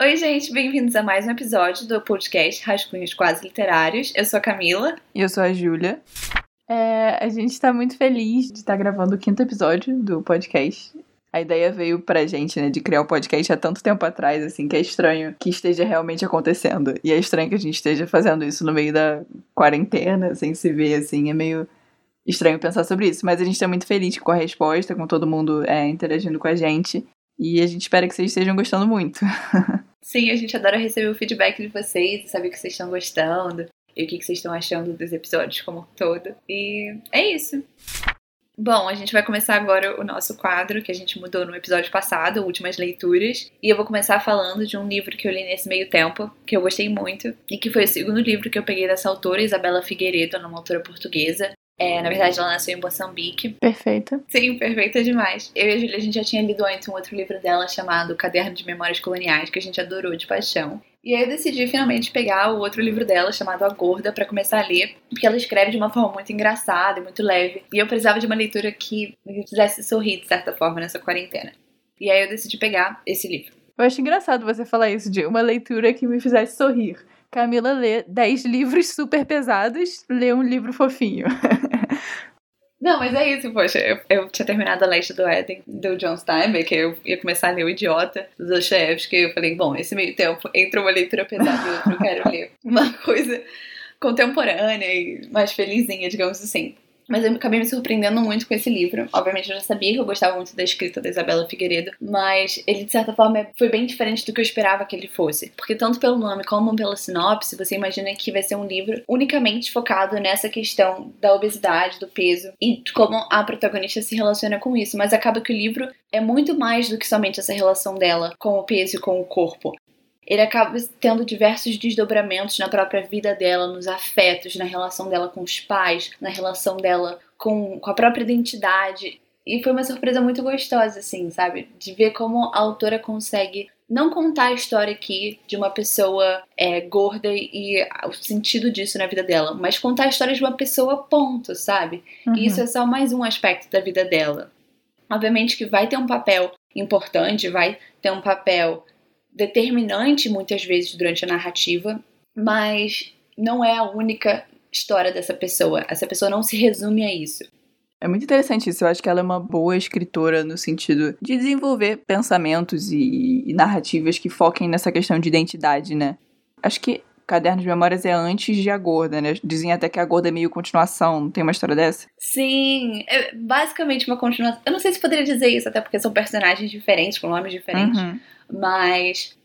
Oi, gente, bem-vindos a mais um episódio do podcast Rascunhos Quase Literários. Eu sou a Camila. E eu sou a Júlia. É, a gente tá muito feliz de estar gravando o quinto episódio do podcast. A ideia veio pra gente, né, de criar o um podcast há tanto tempo atrás, assim, que é estranho que esteja realmente acontecendo. E é estranho que a gente esteja fazendo isso no meio da quarentena, sem se ver, assim, é meio estranho pensar sobre isso. Mas a gente tá muito feliz com a resposta, com todo mundo é, interagindo com a gente. E a gente espera que vocês estejam gostando muito. Sim, a gente adora receber o feedback de vocês saber que vocês estão gostando e o que vocês estão achando dos episódios como um todo. E é isso. Bom, a gente vai começar agora o nosso quadro que a gente mudou no episódio passado, Últimas Leituras. E eu vou começar falando de um livro que eu li nesse meio tempo, que eu gostei muito, e que foi o segundo livro que eu peguei dessa autora, Isabela Figueiredo, uma autora portuguesa. É, na verdade, ela nasceu em Moçambique. Perfeita. Sim, perfeita demais. Eu e a Julia, a gente já tinha lido antes um outro livro dela chamado Caderno de Memórias Coloniais, que a gente adorou de paixão. E aí eu decidi finalmente pegar o outro livro dela, chamado A Gorda, para começar a ler, porque ela escreve de uma forma muito engraçada e muito leve. E eu precisava de uma leitura que me fizesse sorrir, de certa forma, nessa quarentena. E aí eu decidi pegar esse livro. Eu acho engraçado você falar isso, de uma leitura que me fizesse sorrir. Camila lê 10 livros super pesados, lê um livro fofinho. Não, mas é isso, poxa. Eu, eu tinha terminado a Leste do Éden, do John Steinbeck, eu ia começar a ler O Idiota, do Dostoevsky, eu falei, bom, esse meio tempo, entre uma leitura pesada e outra, eu quero ler uma coisa contemporânea e mais felizinha, digamos assim. Mas eu acabei me surpreendendo muito com esse livro. Obviamente eu já sabia que eu gostava muito da escrita da Isabela Figueiredo, mas ele de certa forma foi bem diferente do que eu esperava que ele fosse. Porque tanto pelo nome como pela sinopse, você imagina que vai ser um livro unicamente focado nessa questão da obesidade, do peso e como a protagonista se relaciona com isso. Mas acaba que o livro é muito mais do que somente essa relação dela com o peso e com o corpo ele acaba tendo diversos desdobramentos na própria vida dela, nos afetos, na relação dela com os pais, na relação dela com, com a própria identidade. E foi uma surpresa muito gostosa, assim, sabe? De ver como a autora consegue não contar a história aqui de uma pessoa é, gorda e o sentido disso na vida dela, mas contar a história de uma pessoa, ponto, sabe? Uhum. E isso é só mais um aspecto da vida dela. Obviamente que vai ter um papel importante, vai ter um papel determinante muitas vezes durante a narrativa, mas não é a única história dessa pessoa. Essa pessoa não se resume a isso. É muito interessante isso. Eu acho que ela é uma boa escritora no sentido de desenvolver pensamentos e, e narrativas que foquem nessa questão de identidade, né? Acho que Caderno de Memórias é antes de A Gorda, né? Dizem até que A Gorda é meio continuação. Não tem uma história dessa? Sim, é basicamente uma continuação. Eu não sei se poderia dizer isso, até porque são personagens diferentes, com nomes diferentes. Uhum. Mas,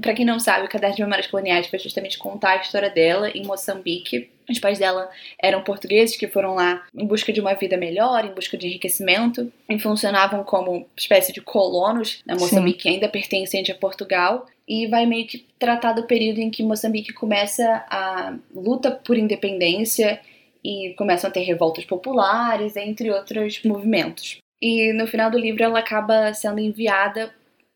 para quem não sabe, o Caderno de Memórias Coloniais foi justamente contar a história dela em Moçambique. Os pais dela eram portugueses que foram lá em busca de uma vida melhor, em busca de enriquecimento, e funcionavam como espécie de colonos. Né? Moçambique Sim. ainda pertencente a Portugal. E vai meio que tratar do período em que Moçambique começa a luta por independência e começam a ter revoltas populares, entre outros movimentos. E no final do livro ela acaba sendo enviada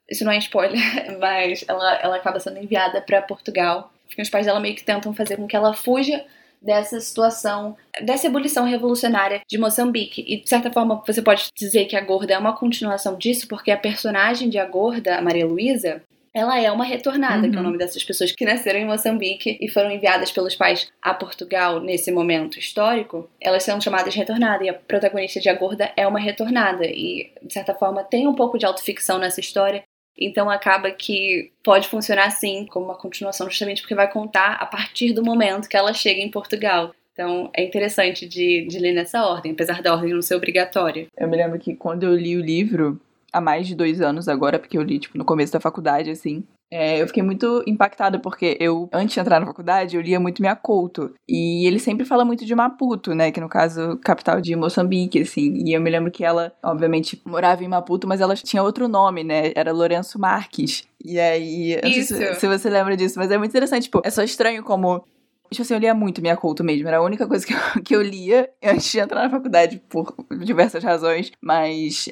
isso não é spoiler, mas ela, ela acaba sendo enviada para Portugal. Porque os pais dela meio que tentam fazer com que ela fuja dessa situação, dessa ebulição revolucionária de Moçambique. E de certa forma você pode dizer que a Gorda é uma continuação disso, porque a personagem de a Gorda, a Maria Luísa, ela é uma retornada, uhum. que é o uhum. nome dessas pessoas que nasceram em Moçambique e foram enviadas pelos pais a Portugal nesse momento histórico. Elas são chamadas de retornada e a protagonista de A Gorda é uma retornada. E, de certa forma, tem um pouco de autoficção nessa história, então acaba que pode funcionar assim, como uma continuação, justamente porque vai contar a partir do momento que ela chega em Portugal. Então é interessante de, de ler nessa ordem, apesar da ordem não ser obrigatória. Eu me lembro que quando eu li o livro, há mais de dois anos agora, porque eu li, tipo, no começo da faculdade, assim. É, eu fiquei muito impactada porque eu, antes de entrar na faculdade, eu lia muito Minha Couto. E ele sempre fala muito de Maputo, né? Que no caso, capital de Moçambique, assim. E eu me lembro que ela, obviamente, morava em Maputo, mas ela tinha outro nome, né? Era Lourenço Marques. E aí, Isso. Se, se você lembra disso, mas é muito interessante, tipo, é só estranho como Tipo assim, eu lia muito Minha Couto mesmo. Era a única coisa que eu, que eu lia antes de entrar na faculdade, por diversas razões. Mas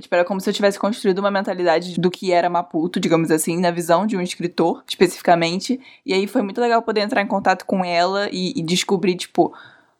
tipo, era como se eu tivesse construído uma mentalidade do que era Maputo, digamos assim, na visão de um escritor, especificamente. E aí foi muito legal poder entrar em contato com ela e, e descobrir, tipo,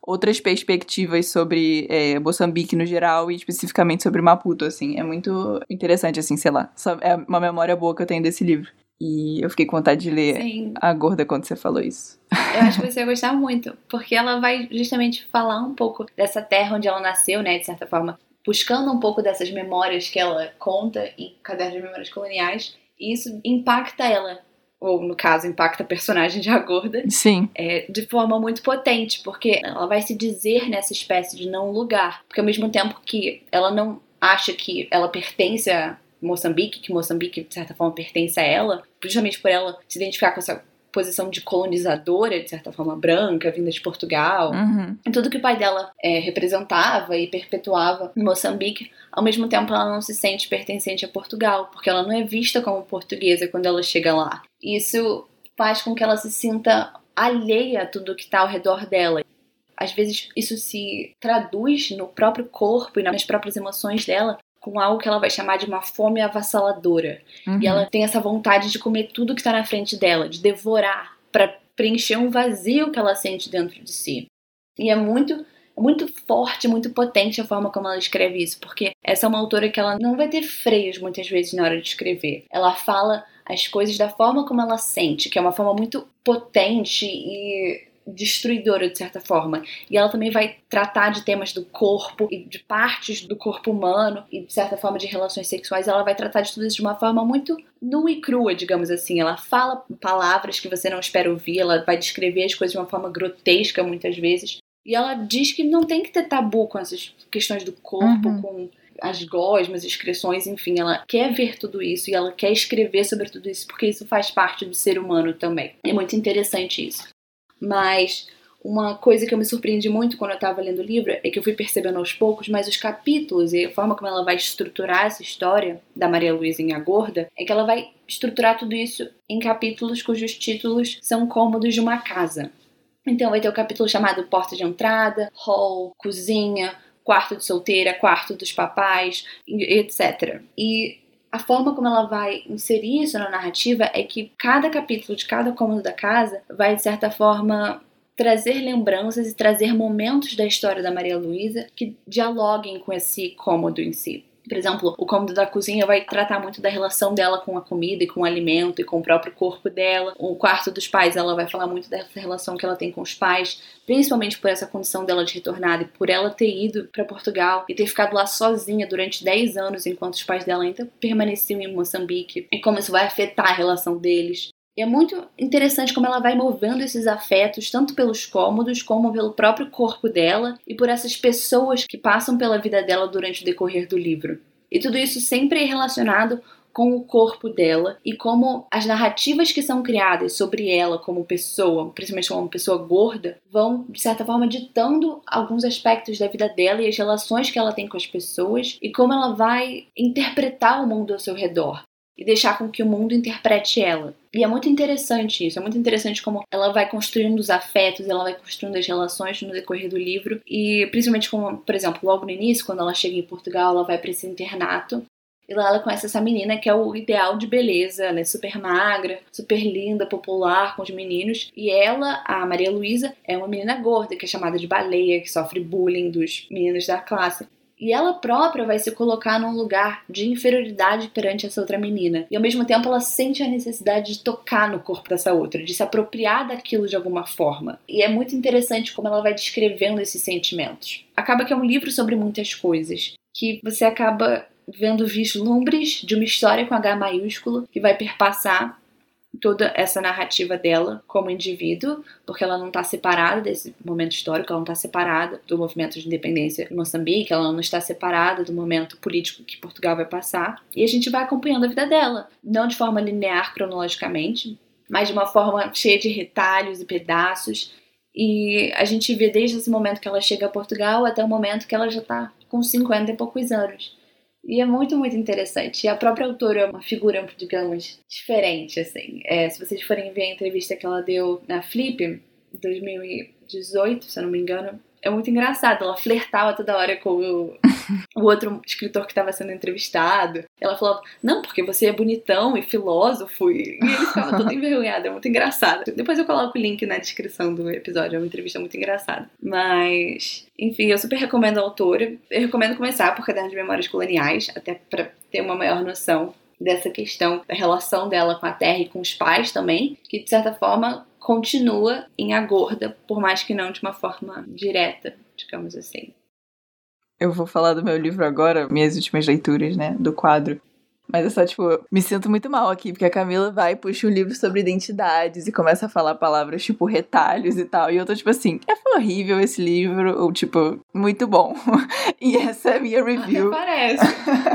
outras perspectivas sobre é, Moçambique no geral e especificamente sobre Maputo, assim. É muito interessante, assim, sei lá. É uma memória boa que eu tenho desse livro. E eu fiquei com vontade de ler Sim. A Gorda quando você falou isso. Eu acho que você vai gostar muito, porque ela vai justamente falar um pouco dessa terra onde ela nasceu, né, de certa forma, buscando um pouco dessas memórias que ela conta em Caderno de Memórias Coloniais, e isso impacta ela. Ou no caso impacta a personagem de A Gorda, Sim. É, de forma muito potente, porque ela vai se dizer nessa espécie de não lugar, porque ao mesmo tempo que ela não acha que ela pertence a Moçambique, que Moçambique de certa forma pertence a ela, justamente por ela se identificar com essa posição de colonizadora, de certa forma branca, vinda de Portugal. Uhum. E tudo que o pai dela é, representava e perpetuava em Moçambique, ao mesmo tempo ela não se sente pertencente a Portugal, porque ela não é vista como portuguesa quando ela chega lá. Isso faz com que ela se sinta alheia a tudo que está ao redor dela. Às vezes isso se traduz no próprio corpo e nas próprias emoções dela com algo que ela vai chamar de uma fome avassaladora. Uhum. E ela tem essa vontade de comer tudo que está na frente dela, de devorar, para preencher um vazio que ela sente dentro de si. E é muito muito forte, muito potente a forma como ela escreve isso, porque essa é uma autora que ela não vai ter freios muitas vezes na hora de escrever. Ela fala as coisas da forma como ela sente, que é uma forma muito potente e destruidora de certa forma. E ela também vai tratar de temas do corpo e de partes do corpo humano e de certa forma de relações sexuais. Ela vai tratar de tudo isso de uma forma muito nua e crua, digamos assim. Ela fala palavras que você não espera ouvir, ela vai descrever as coisas de uma forma grotesca muitas vezes. E ela diz que não tem que ter tabu com essas questões do corpo, uhum. com as gosmas, excreções, enfim, ela quer ver tudo isso e ela quer escrever sobre tudo isso porque isso faz parte do ser humano também. É muito interessante isso. Mas uma coisa que eu me surpreendi muito quando eu estava lendo o livro é que eu fui percebendo aos poucos, mas os capítulos e a forma como ela vai estruturar essa história da Maria Luísa em A Gorda é que ela vai estruturar tudo isso em capítulos cujos títulos são cômodos de uma casa. Então vai ter o capítulo chamado Porta de Entrada, Hall, Cozinha, Quarto de Solteira, Quarto dos Papais, etc. E a forma como ela vai inserir isso na narrativa é que cada capítulo de cada cômodo da casa vai, de certa forma, trazer lembranças e trazer momentos da história da Maria Luísa que dialoguem com esse cômodo em si. Por exemplo, o cômodo da cozinha vai tratar muito da relação dela com a comida e com o alimento e com o próprio corpo dela. O quarto dos pais, ela vai falar muito dessa relação que ela tem com os pais, principalmente por essa condição dela de retornada e por ela ter ido para Portugal e ter ficado lá sozinha durante 10 anos enquanto os pais dela ainda permaneciam em Moçambique e como isso vai afetar a relação deles. E é muito interessante como ela vai movendo esses afetos, tanto pelos cômodos como pelo próprio corpo dela e por essas pessoas que passam pela vida dela durante o decorrer do livro. E tudo isso sempre é relacionado com o corpo dela e como as narrativas que são criadas sobre ela como pessoa, principalmente como uma pessoa gorda, vão, de certa forma, ditando alguns aspectos da vida dela e as relações que ela tem com as pessoas e como ela vai interpretar o mundo ao seu redor e deixar com que o mundo interprete ela. E é muito interessante isso, é muito interessante como ela vai construindo os afetos, ela vai construindo as relações no decorrer do livro, e principalmente como, por exemplo, logo no início, quando ela chega em Portugal, ela vai para esse internato, e lá ela conhece essa menina que é o ideal de beleza, ela é super magra, super linda, popular com os meninos. E ela, a Maria Luísa, é uma menina gorda, que é chamada de baleia, que sofre bullying dos meninos da classe. E ela própria vai se colocar num lugar de inferioridade perante essa outra menina. E ao mesmo tempo ela sente a necessidade de tocar no corpo dessa outra, de se apropriar daquilo de alguma forma. E é muito interessante como ela vai descrevendo esses sentimentos. Acaba que é um livro sobre muitas coisas, que você acaba vendo vislumbres de uma história com H maiúsculo que vai perpassar toda essa narrativa dela como indivíduo, porque ela não está separada desse momento histórico, ela não está separada do movimento de independência de Moçambique, ela não está separada do momento político que Portugal vai passar, e a gente vai acompanhando a vida dela, não de forma linear cronologicamente, mas de uma forma cheia de retalhos e pedaços, e a gente vê desde esse momento que ela chega a Portugal até o momento que ela já está com 50 e poucos anos. E é muito, muito interessante. E a própria autora é uma figura, digamos, diferente, assim. É, se vocês forem ver a entrevista que ela deu na Flip, 2018, se eu não me engano, é muito engraçado. Ela flertava toda hora com o, o outro escritor que estava sendo entrevistado. Ela falava, não, porque você é bonitão e filósofo. E ele ficava todo envergonhado. É muito engraçado. Depois eu coloco o link na descrição do episódio. É uma entrevista muito engraçada. Mas, enfim, eu super recomendo a autora. Eu recomendo começar por Caderno de Memórias Coloniais, até para ter uma maior noção dessa questão da relação dela com a terra e com os pais também, que de certa forma continua em A Gorda, por mais que não de uma forma direta, digamos assim. Eu vou falar do meu livro agora, minhas últimas leituras, né, do quadro. Mas eu só, tipo, me sinto muito mal aqui, porque a Camila vai e puxa um livro sobre identidades e começa a falar palavras, tipo, retalhos e tal. E eu tô, tipo assim, é horrível esse livro, ou, tipo, muito bom. e essa é a minha review. Até parece.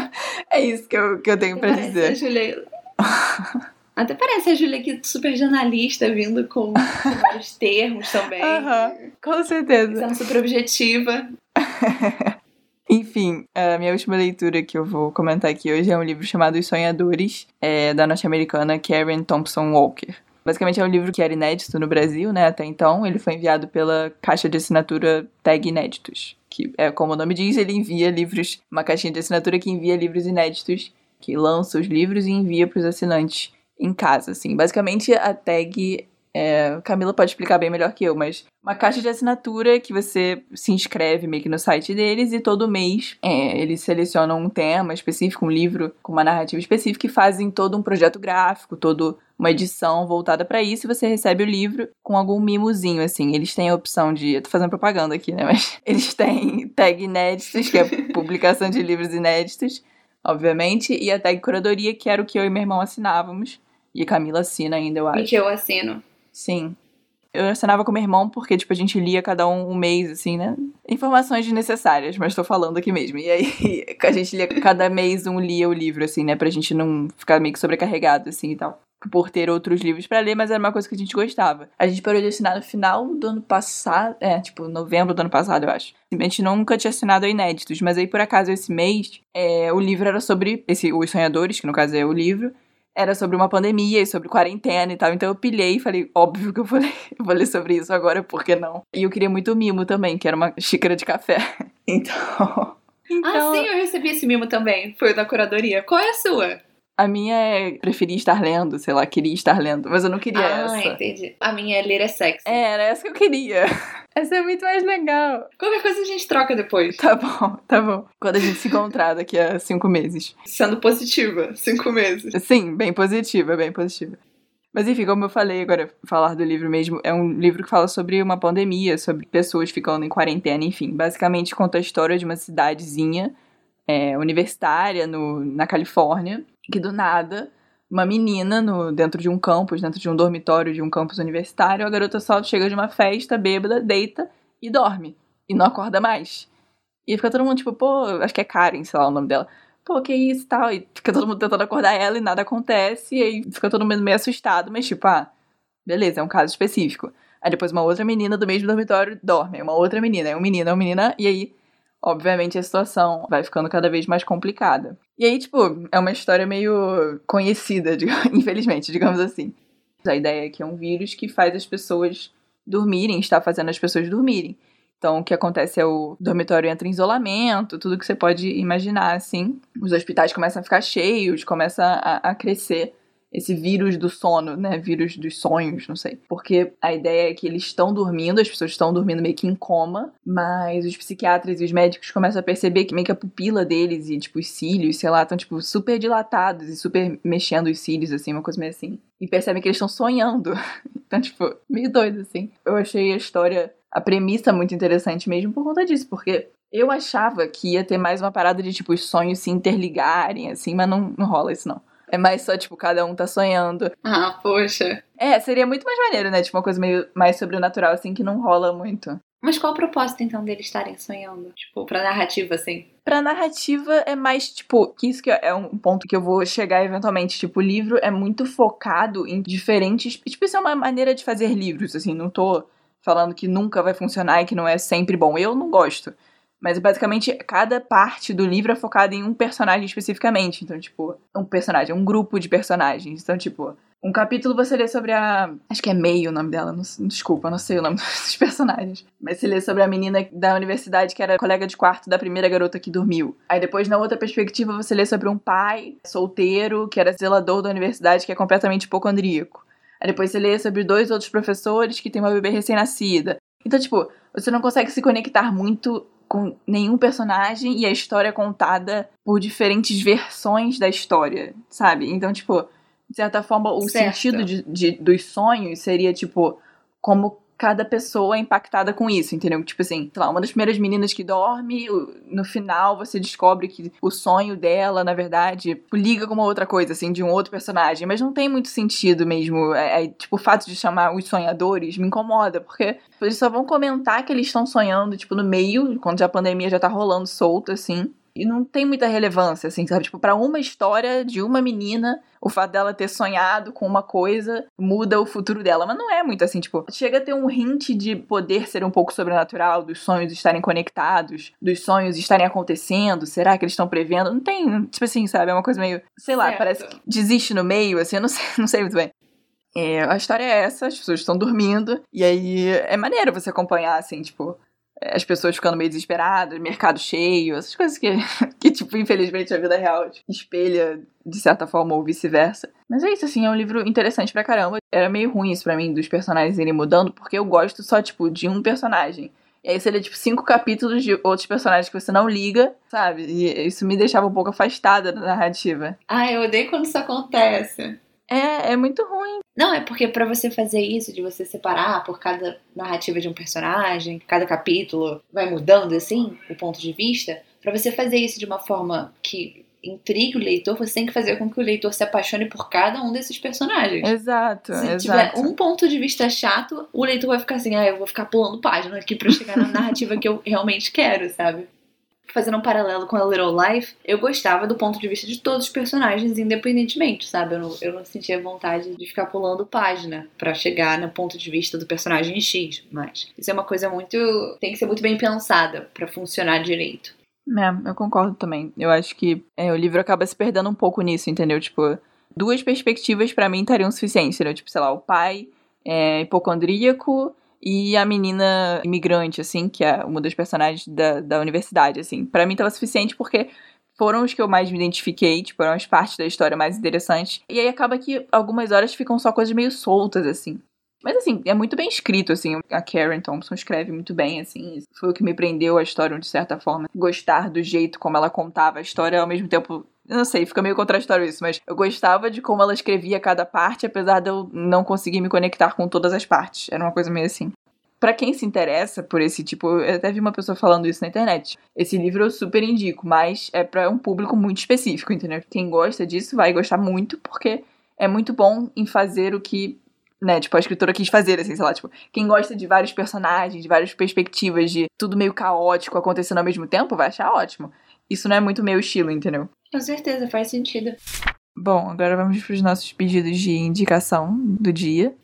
é isso que eu, que eu tenho Até pra dizer. A Julia... Até parece a Julia aqui super jornalista, vindo com, vários termos também. Uhum, com certeza. Sendo super objetiva. Enfim, a minha última leitura que eu vou comentar aqui hoje é um livro chamado Os Sonhadores, é, da norte-americana Karen Thompson Walker. Basicamente é um livro que era inédito no Brasil, né, até então. Ele foi enviado pela caixa de assinatura Tag Inéditos, que é como o nome diz, ele envia livros, uma caixinha de assinatura que envia livros inéditos, que lança os livros e envia para os assinantes em casa, assim. Basicamente a Tag é, Camila pode explicar bem melhor que eu, mas uma caixa de assinatura que você se inscreve meio que no site deles e todo mês é, eles selecionam um tema específico, um livro com uma narrativa específica e fazem todo um projeto gráfico, toda uma edição voltada para isso e você recebe o livro com algum mimozinho, assim. Eles têm a opção de. Eu tô fazendo propaganda aqui, né? Mas eles têm tag inéditos, que é publicação de livros inéditos, obviamente, e a tag curadoria, que era o que eu e meu irmão assinávamos. E a Camila assina ainda, eu acho. E que eu assino. Sim. Eu assinava com meu irmão porque, tipo, a gente lia cada um um mês, assim, né? Informações desnecessárias, mas tô falando aqui mesmo. E aí, a gente lia cada mês um lia o livro, assim, né? Pra gente não ficar meio que sobrecarregado, assim, e tal. Por ter outros livros para ler, mas era uma coisa que a gente gostava. A gente parou de assinar no final do ano passado. É, tipo, novembro do ano passado, eu acho. A gente nunca tinha assinado a inéditos, mas aí, por acaso, esse mês, é, o livro era sobre esse, Os Sonhadores, que no caso é o livro era sobre uma pandemia e sobre quarentena e tal. Então eu pilhei e falei, óbvio que eu vou ler, eu vou ler sobre isso agora, por que não? E eu queria muito mimo também, que era uma xícara de café. Então. então... Ah, sim, eu recebi esse mimo também. Foi da curadoria. Qual é a sua? A minha é preferir estar lendo, sei lá, queria estar lendo, mas eu não queria ah, essa. Ah, entendi. A minha é ler é sexy. É, era essa que eu queria. Essa é muito mais legal. Qualquer coisa a gente troca depois. Tá bom, tá bom. Quando a gente se encontrar daqui a cinco meses. Sendo positiva, cinco meses. Sim, bem positiva, bem positiva. Mas enfim, como eu falei agora, falar do livro mesmo, é um livro que fala sobre uma pandemia, sobre pessoas ficando em quarentena, enfim. Basicamente conta a história de uma cidadezinha é, universitária no, na Califórnia, que do nada uma menina no, dentro de um campus, dentro de um dormitório de um campus universitário, a garota só chega de uma festa, bêbada, deita e dorme. E não acorda mais. E fica todo mundo tipo, pô, acho que é Karen, sei lá o nome dela. Pô, que isso tal? E fica todo mundo tentando acordar ela e nada acontece. E aí fica todo mundo meio assustado, mas tipo, ah, beleza, é um caso específico. Aí depois uma outra menina do mesmo dormitório dorme. Uma outra menina, é um menino, é uma menina, e aí obviamente a situação vai ficando cada vez mais complicada. E aí, tipo, é uma história meio conhecida, infelizmente, digamos assim. A ideia é que é um vírus que faz as pessoas dormirem, está fazendo as pessoas dormirem. Então, o que acontece é o dormitório entra em isolamento, tudo que você pode imaginar, assim. Os hospitais começam a ficar cheios, começa a, a crescer esse vírus do sono, né? Vírus dos sonhos, não sei. Porque a ideia é que eles estão dormindo, as pessoas estão dormindo meio que em coma, mas os psiquiatras e os médicos começam a perceber que meio que a pupila deles e, tipo, os cílios, sei lá, estão, tipo, super dilatados e super mexendo os cílios, assim, uma coisa meio assim. E percebem que eles estão sonhando. então, tipo, meio doido, assim. Eu achei a história, a premissa muito interessante mesmo por conta disso, porque eu achava que ia ter mais uma parada de, tipo, os sonhos se interligarem, assim, mas não, não rola isso, não. É mais só, tipo, cada um tá sonhando. Ah, poxa. É, seria muito mais maneiro, né? Tipo, uma coisa meio mais sobrenatural, assim, que não rola muito. Mas qual o propósito, então, deles estarem sonhando? Tipo, pra narrativa, assim? Pra narrativa é mais, tipo, que isso que é um ponto que eu vou chegar eventualmente. Tipo, o livro é muito focado em diferentes. Tipo, isso é uma maneira de fazer livros, assim, não tô falando que nunca vai funcionar e que não é sempre bom. Eu não gosto. Mas basicamente cada parte do livro é focada em um personagem especificamente. Então, tipo, um personagem, um grupo de personagens. Então, tipo, um capítulo você lê sobre a. Acho que é Meio o nome dela, não, desculpa, não sei o nome dos personagens. Mas você lê sobre a menina da universidade que era colega de quarto da primeira garota que dormiu. Aí depois, na outra perspectiva, você lê sobre um pai solteiro que era zelador da universidade que é completamente hipocondríaco. Aí depois você lê sobre dois outros professores que têm uma bebê recém-nascida. Então, tipo, você não consegue se conectar muito com nenhum personagem e a história é contada por diferentes versões da história, sabe? Então, tipo, de certa forma, o certo. sentido de, de, dos sonhos seria, tipo, como cada pessoa é impactada com isso, entendeu? Tipo assim, sei lá, uma das primeiras meninas que dorme, no final você descobre que o sonho dela, na verdade, liga com uma outra coisa, assim, de um outro personagem. Mas não tem muito sentido mesmo. É, é, tipo, o fato de chamar os sonhadores me incomoda, porque eles só vão comentar que eles estão sonhando, tipo, no meio, quando a pandemia já tá rolando solta, assim. E não tem muita relevância, assim, sabe? Tipo, pra uma história de uma menina, o fato dela ter sonhado com uma coisa muda o futuro dela. Mas não é muito assim, tipo, chega a ter um hint de poder ser um pouco sobrenatural, dos sonhos estarem conectados, dos sonhos estarem acontecendo, será que eles estão prevendo? Não tem, tipo assim, sabe? É uma coisa meio, sei lá, certo. parece que desiste no meio, assim, eu não sei, não sei muito bem. É, a história é essa, as pessoas estão dormindo, e aí é maneiro você acompanhar, assim, tipo, as pessoas ficando meio desesperadas, mercado cheio, essas coisas que, que tipo, infelizmente a vida real espelha de certa forma ou vice-versa. Mas é isso, assim, é um livro interessante pra caramba. Era meio ruim isso pra mim, dos personagens irem mudando, porque eu gosto só, tipo, de um personagem. E aí seria, tipo, cinco capítulos de outros personagens que você não liga, sabe? E isso me deixava um pouco afastada da narrativa. Ah, eu odeio quando isso acontece. É, é muito ruim. Não, é porque para você fazer isso, de você separar por cada narrativa de um personagem, cada capítulo vai mudando assim, o ponto de vista, para você fazer isso de uma forma que intrigue o leitor, você tem que fazer com que o leitor se apaixone por cada um desses personagens. Exato, se exato. tiver um ponto de vista chato, o leitor vai ficar assim, ah, eu vou ficar pulando página aqui para chegar na narrativa que eu realmente quero, sabe? Fazendo um paralelo com a Little Life, eu gostava do ponto de vista de todos os personagens, independentemente, sabe? Eu não, eu não sentia vontade de ficar pulando página para chegar no ponto de vista do personagem X, mas isso é uma coisa muito. tem que ser muito bem pensada para funcionar direito. É, eu concordo também. Eu acho que é, o livro acaba se perdendo um pouco nisso, entendeu? Tipo, duas perspectivas para mim estariam suficientes, entendeu? Tipo, sei lá, o pai é hipocondríaco e a menina imigrante, assim, que é uma das personagens da, da universidade, assim. para mim tava suficiente porque foram os que eu mais me identifiquei, tipo, eram as partes da história mais interessantes. E aí acaba que algumas horas ficam só coisas meio soltas, assim. Mas assim, é muito bem escrito, assim. A Karen Thompson escreve muito bem, assim. Foi o que me prendeu a história, de certa forma. Gostar do jeito como ela contava a história, ao mesmo tempo. Eu não sei, fica meio contraditório isso, mas eu gostava de como ela escrevia cada parte, apesar de eu não conseguir me conectar com todas as partes. Era uma coisa meio assim para quem se interessa por esse tipo, eu até vi uma pessoa falando isso na internet. Esse livro eu super indico, mas é para um público muito específico, entendeu? Quem gosta disso vai gostar muito, porque é muito bom em fazer o que né, tipo, a escritora quis fazer, assim, sei lá, tipo, quem gosta de vários personagens, de várias perspectivas, de tudo meio caótico acontecendo ao mesmo tempo, vai achar ótimo. Isso não é muito meu estilo, entendeu? Com certeza, faz sentido. Bom, agora vamos para os nossos pedidos de indicação do dia.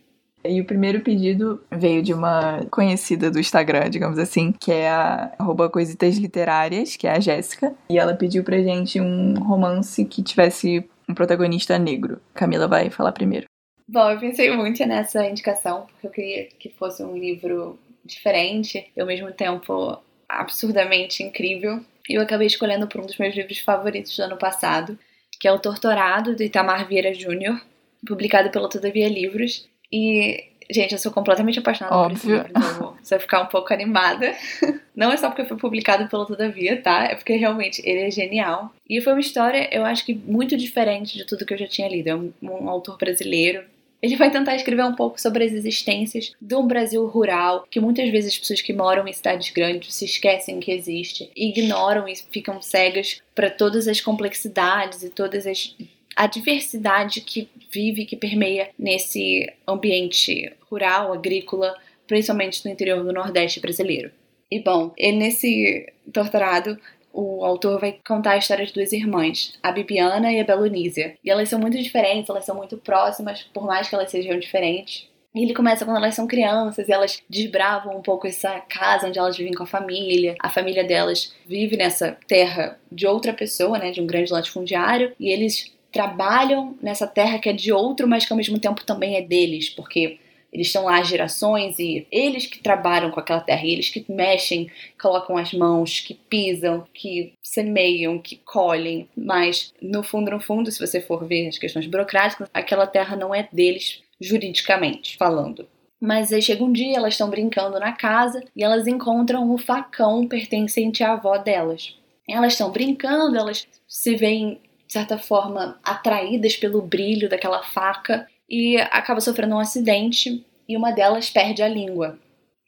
E o primeiro pedido veio de uma conhecida do Instagram, digamos assim, que é a arroba Coisitas Literárias, que é a Jéssica. E ela pediu pra gente um romance que tivesse um protagonista negro. Camila vai falar primeiro. Bom, eu pensei muito nessa indicação, porque eu queria que fosse um livro diferente e ao mesmo tempo absurdamente incrível. Eu acabei escolhendo por um dos meus livros favoritos do ano passado, que é O Torturado, do Itamar Vieira Júnior, publicado pela Todavia Livros. E, gente, eu sou completamente apaixonada Óbvio. por esse livro, então você vai ficar um pouco animada. Não é só porque foi publicado pelo Todavia, tá? É porque realmente ele é genial. E foi uma história, eu acho que muito diferente de tudo que eu já tinha lido. É um, um autor brasileiro, ele vai tentar escrever um pouco sobre as existências de um Brasil rural, que muitas vezes as pessoas que moram em cidades grandes se esquecem que existe, ignoram e ficam cegas para todas as complexidades e todas as a diversidade que vive, que permeia nesse ambiente rural, agrícola, principalmente no interior do Nordeste brasileiro. E bom, ele nesse torturado o autor vai contar a história de duas irmãs, a Bibiana e a Belonísia. E elas são muito diferentes, elas são muito próximas, por mais que elas sejam diferentes. E ele começa quando elas são crianças e elas desbravam um pouco essa casa onde elas vivem com a família. A família delas vive nessa terra de outra pessoa, né, de um grande latifundiário, e eles trabalham nessa terra que é de outro, mas que ao mesmo tempo também é deles, porque eles estão lá há gerações e eles que trabalham com aquela terra, eles que mexem, colocam as mãos, que pisam, que semeiam, que colhem, mas no fundo, no fundo, se você for ver as questões burocráticas, aquela terra não é deles juridicamente falando. Mas aí chega um dia, elas estão brincando na casa e elas encontram o facão pertencente à avó delas. Elas estão brincando, elas se veem, de certa forma, atraídas pelo brilho daquela faca e acaba sofrendo um acidente e uma delas perde a língua.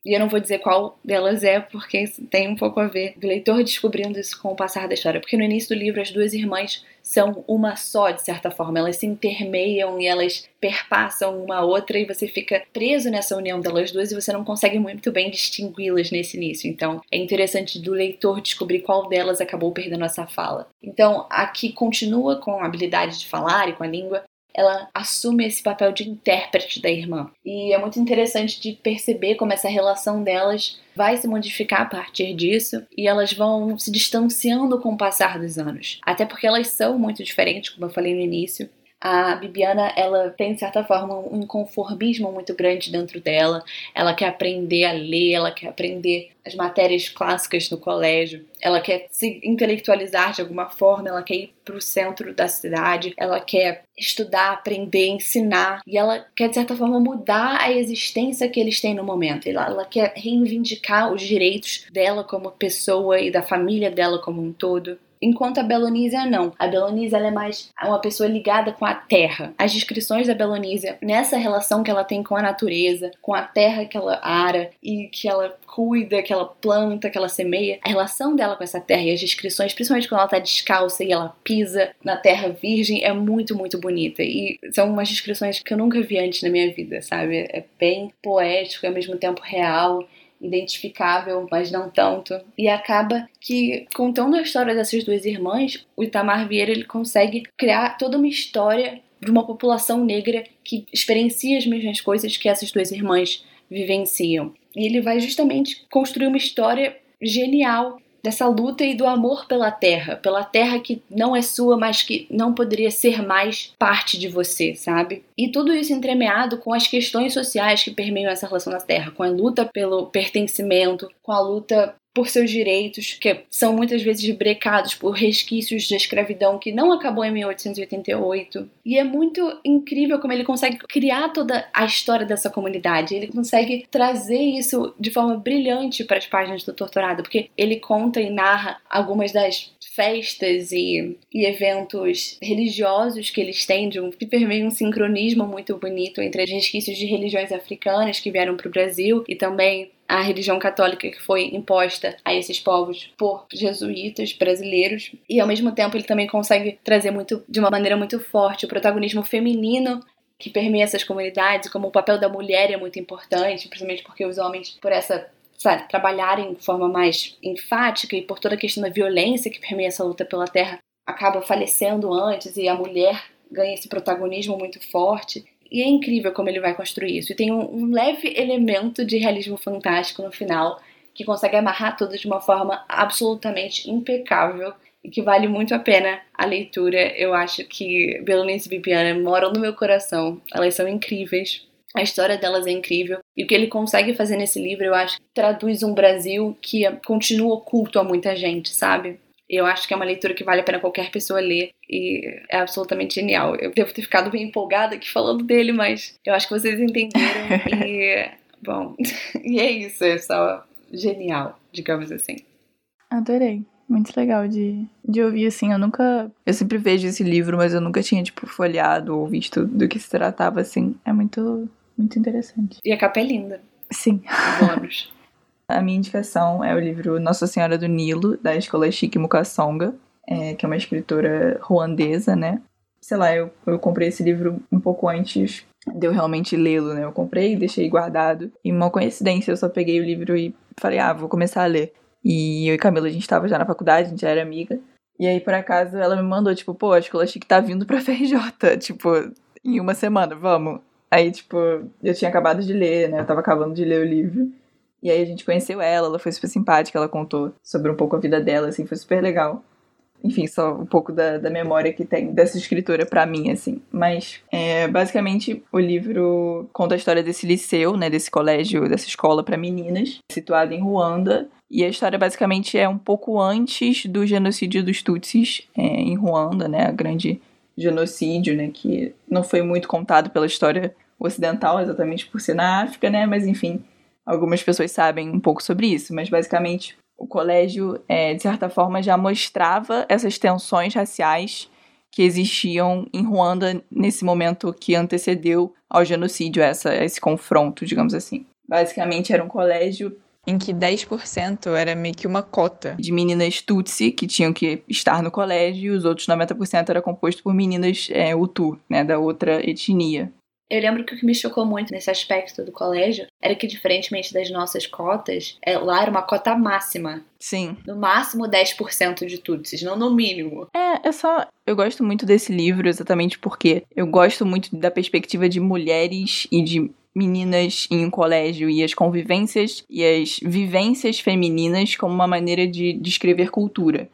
E eu não vou dizer qual delas é, porque tem um pouco a ver do leitor descobrindo isso com o passar da história. Porque no início do livro, as duas irmãs são uma só, de certa forma. Elas se intermeiam e elas perpassam uma outra, e você fica preso nessa união delas duas e você não consegue muito bem distingui-las nesse início. Então, é interessante do leitor descobrir qual delas acabou perdendo essa fala. Então, aqui continua com a habilidade de falar e com a língua, ela assume esse papel de intérprete da irmã. E é muito interessante de perceber como essa relação delas vai se modificar a partir disso e elas vão se distanciando com o passar dos anos. Até porque elas são muito diferentes, como eu falei no início a Bibiana, ela tem, de certa forma, um inconformismo muito grande dentro dela. Ela quer aprender a ler, ela quer aprender as matérias clássicas no colégio, ela quer se intelectualizar de alguma forma, ela quer ir para o centro da cidade, ela quer estudar, aprender, ensinar, e ela quer, de certa forma, mudar a existência que eles têm no momento. Ela, ela quer reivindicar os direitos dela como pessoa e da família dela como um todo. Enquanto a Belonísia não. A Belonísia é mais uma pessoa ligada com a terra. As descrições da Belonísia nessa relação que ela tem com a natureza, com a terra que ela ara e que ela cuida, que ela planta, que ela semeia, a relação dela com essa terra e as descrições, principalmente quando ela tá descalça e ela pisa na terra virgem, é muito, muito bonita. E são umas descrições que eu nunca vi antes na minha vida, sabe? É bem poético e ao mesmo tempo real identificável, mas não tanto. E acaba que, contando a história dessas duas irmãs, o Itamar Vieira ele consegue criar toda uma história de uma população negra que experiencia as mesmas coisas que essas duas irmãs vivenciam. E ele vai justamente construir uma história genial dessa luta e do amor pela terra, pela terra que não é sua, mas que não poderia ser mais parte de você, sabe? E tudo isso entremeado com as questões sociais que permeiam essa relação na terra, com a luta pelo pertencimento, com a luta por seus direitos, que são muitas vezes brecados por resquícios de escravidão que não acabou em 1888. E é muito incrível como ele consegue criar toda a história dessa comunidade. Ele consegue trazer isso de forma brilhante para as páginas do Torturado, porque ele conta e narra algumas das festas e, e eventos religiosos que eles têm, de um, que permeiam um sincronismo muito bonito entre os resquícios de religiões africanas que vieram para o Brasil e também a religião católica que foi imposta a esses povos por jesuítas brasileiros. E ao mesmo tempo ele também consegue trazer muito de uma maneira muito forte o protagonismo feminino que permeia essas comunidades, como o papel da mulher é muito importante, principalmente porque os homens por essa sabe, trabalharem de forma mais enfática e por toda a questão da violência que permeia essa luta pela terra acaba falecendo antes e a mulher ganha esse protagonismo muito forte. E é incrível como ele vai construir isso. E tem um, um leve elemento de realismo fantástico no final, que consegue amarrar tudo de uma forma absolutamente impecável e que vale muito a pena a leitura. Eu acho que Berenice e Bibiana moram no meu coração. Elas são incríveis. A história delas é incrível. E o que ele consegue fazer nesse livro, eu acho que traduz um Brasil que continua oculto a muita gente, sabe? Eu acho que é uma leitura que vale a pena qualquer pessoa ler e é absolutamente genial. Eu devo ter ficado bem empolgada aqui falando dele, mas eu acho que vocês entenderam e bom, e é isso, é só genial, digamos assim. Adorei. Muito legal de, de ouvir, assim. Eu nunca. Eu sempre vejo esse livro, mas eu nunca tinha, tipo, folhado ou visto do que se tratava, assim. É muito, muito interessante. E a capa é linda. Sim. Bônus. A minha indicação é o livro Nossa Senhora do Nilo, da escola Chique Mukasonga, é, que é uma escritora ruandesa, né? Sei lá, eu, eu comprei esse livro um pouco antes de eu realmente lê-lo, né? Eu comprei e deixei guardado. E uma coincidência, eu só peguei o livro e falei, ah, vou começar a ler. E eu e Camila, a gente tava já na faculdade, a gente já era amiga. E aí, por acaso, ela me mandou, tipo, pô, a escola Chique tá vindo pra FRJ, tipo, em uma semana, vamos. Aí, tipo, eu tinha acabado de ler, né? Eu tava acabando de ler o livro. E aí a gente conheceu ela, ela foi super simpática, ela contou sobre um pouco a vida dela, assim, foi super legal. Enfim, só um pouco da, da memória que tem dessa escritora para mim, assim. Mas, é, basicamente, o livro conta a história desse liceu, né, desse colégio, dessa escola para meninas, situada em Ruanda. E a história, basicamente, é um pouco antes do genocídio dos Tutsis é, em Ruanda, né, a grande genocídio, né, que não foi muito contado pela história ocidental, exatamente por ser na África, né? Mas enfim, algumas pessoas sabem um pouco sobre isso. Mas basicamente, o colégio, é, de certa forma, já mostrava essas tensões raciais que existiam em Ruanda nesse momento que antecedeu ao genocídio, essa, esse confronto, digamos assim. Basicamente, era um colégio em que 10% era meio que uma cota de meninas Tutsi que tinham que estar no colégio e os outros 90% era composto por meninas é, Hutu, né, da outra etnia. Eu lembro que o que me chocou muito nesse aspecto do colégio era que, diferentemente das nossas cotas, é, lá era uma cota máxima. Sim. No máximo 10% de Tutsis, não no mínimo. É, é só. Eu gosto muito desse livro exatamente porque eu gosto muito da perspectiva de mulheres e de meninas em um colégio e as convivências e as vivências femininas como uma maneira de descrever cultura.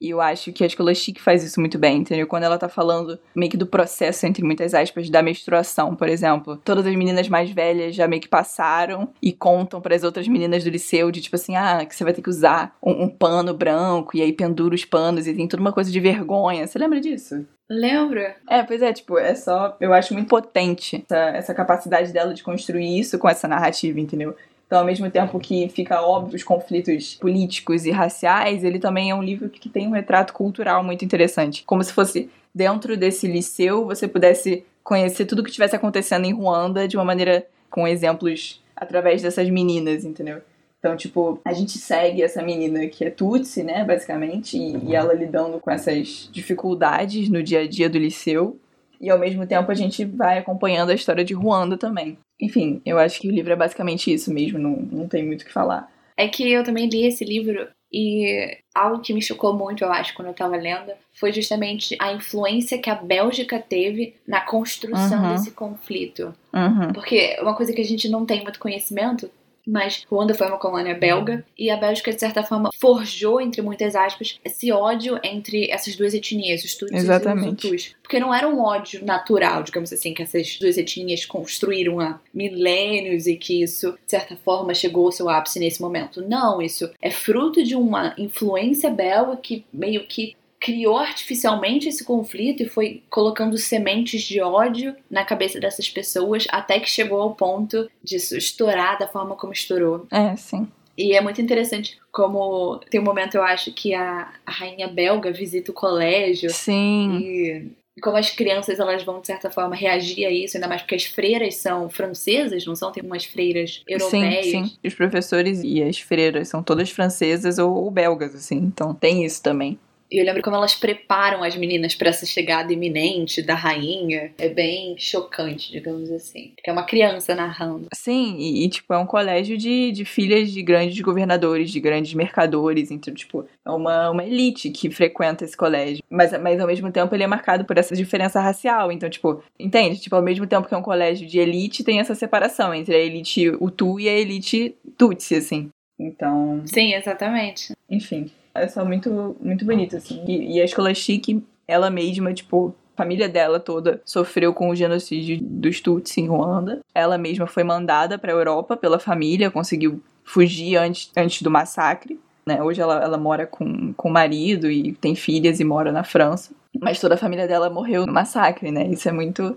E eu acho que a escola chique faz isso muito bem, entendeu? Quando ela tá falando meio que do processo, entre muitas aspas, da menstruação, por exemplo. Todas as meninas mais velhas já meio que passaram e contam para as outras meninas do liceu de tipo assim, ah, que você vai ter que usar um, um pano branco e aí pendura os panos e tem toda uma coisa de vergonha. Você lembra disso? Lembro. É, pois é, tipo, é só. Eu acho muito potente essa, essa capacidade dela de construir isso com essa narrativa, entendeu? Então, ao mesmo tempo que fica óbvio os conflitos políticos e raciais, ele também é um livro que tem um retrato cultural muito interessante. Como se fosse dentro desse liceu você pudesse conhecer tudo o que estivesse acontecendo em Ruanda de uma maneira com exemplos através dessas meninas, entendeu? Então, tipo, a gente segue essa menina que é Tutsi, né, basicamente, e, e ela lidando com essas dificuldades no dia a dia do liceu. E ao mesmo tempo a gente vai acompanhando a história de Ruanda também. Enfim, eu acho que o livro é basicamente isso mesmo, não, não tem muito o que falar. É que eu também li esse livro e algo que me chocou muito, eu acho, quando eu tava lendo, foi justamente a influência que a Bélgica teve na construção uhum. desse conflito. Uhum. Porque uma coisa que a gente não tem muito conhecimento mas Ruanda foi uma colônia belga e a Bélgica, de certa forma, forjou, entre muitas aspas, esse ódio entre essas duas etnias, os Tutsis Exatamente. e os Hutus. Porque não era um ódio natural, digamos assim, que essas duas etnias construíram há milênios e que isso, de certa forma, chegou ao seu ápice nesse momento. Não, isso é fruto de uma influência belga que meio que criou artificialmente esse conflito e foi colocando sementes de ódio na cabeça dessas pessoas até que chegou ao ponto de estourar da forma como estourou. É, sim. E é muito interessante como tem um momento, eu acho, que a, a rainha belga visita o colégio. Sim. E como as crianças elas vão de certa forma reagir a isso, ainda mais porque as freiras são francesas, não são? Tem umas freiras europeias. Sim, sim. Os professores e as freiras são todas francesas ou, ou belgas, assim. Então tem isso também. E eu lembro como elas preparam as meninas para essa chegada iminente da rainha. É bem chocante, digamos assim. Porque é uma criança narrando. Sim, e, e, tipo, é um colégio de, de filhas de grandes governadores, de grandes mercadores. Então, tipo, é uma, uma elite que frequenta esse colégio. Mas, mas ao mesmo tempo ele é marcado por essa diferença racial. Então, tipo, entende? Tipo, ao mesmo tempo que é um colégio de elite, tem essa separação entre a elite Utu e a elite Tutsi, assim. Então. Sim, exatamente. Enfim é só muito, muito bonito, assim. E, e a escola chique, ela mesma, tipo, a família dela toda sofreu com o genocídio dos Tutsi em Ruanda. Ela mesma foi mandada para a Europa pela família, conseguiu fugir antes, antes do massacre. Né? Hoje ela, ela mora com, com o marido e tem filhas e mora na França. Mas toda a família dela morreu no massacre, né? Isso é muito.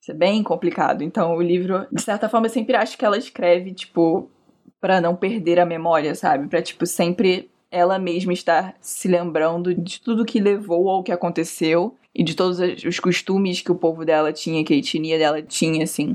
Isso é bem complicado. Então, o livro, de certa forma, eu sempre acho que ela escreve, tipo, para não perder a memória, sabe? Para tipo, sempre ela mesma estar se lembrando de tudo que levou ao que aconteceu e de todos os costumes que o povo dela tinha, que a etnia dela tinha, assim,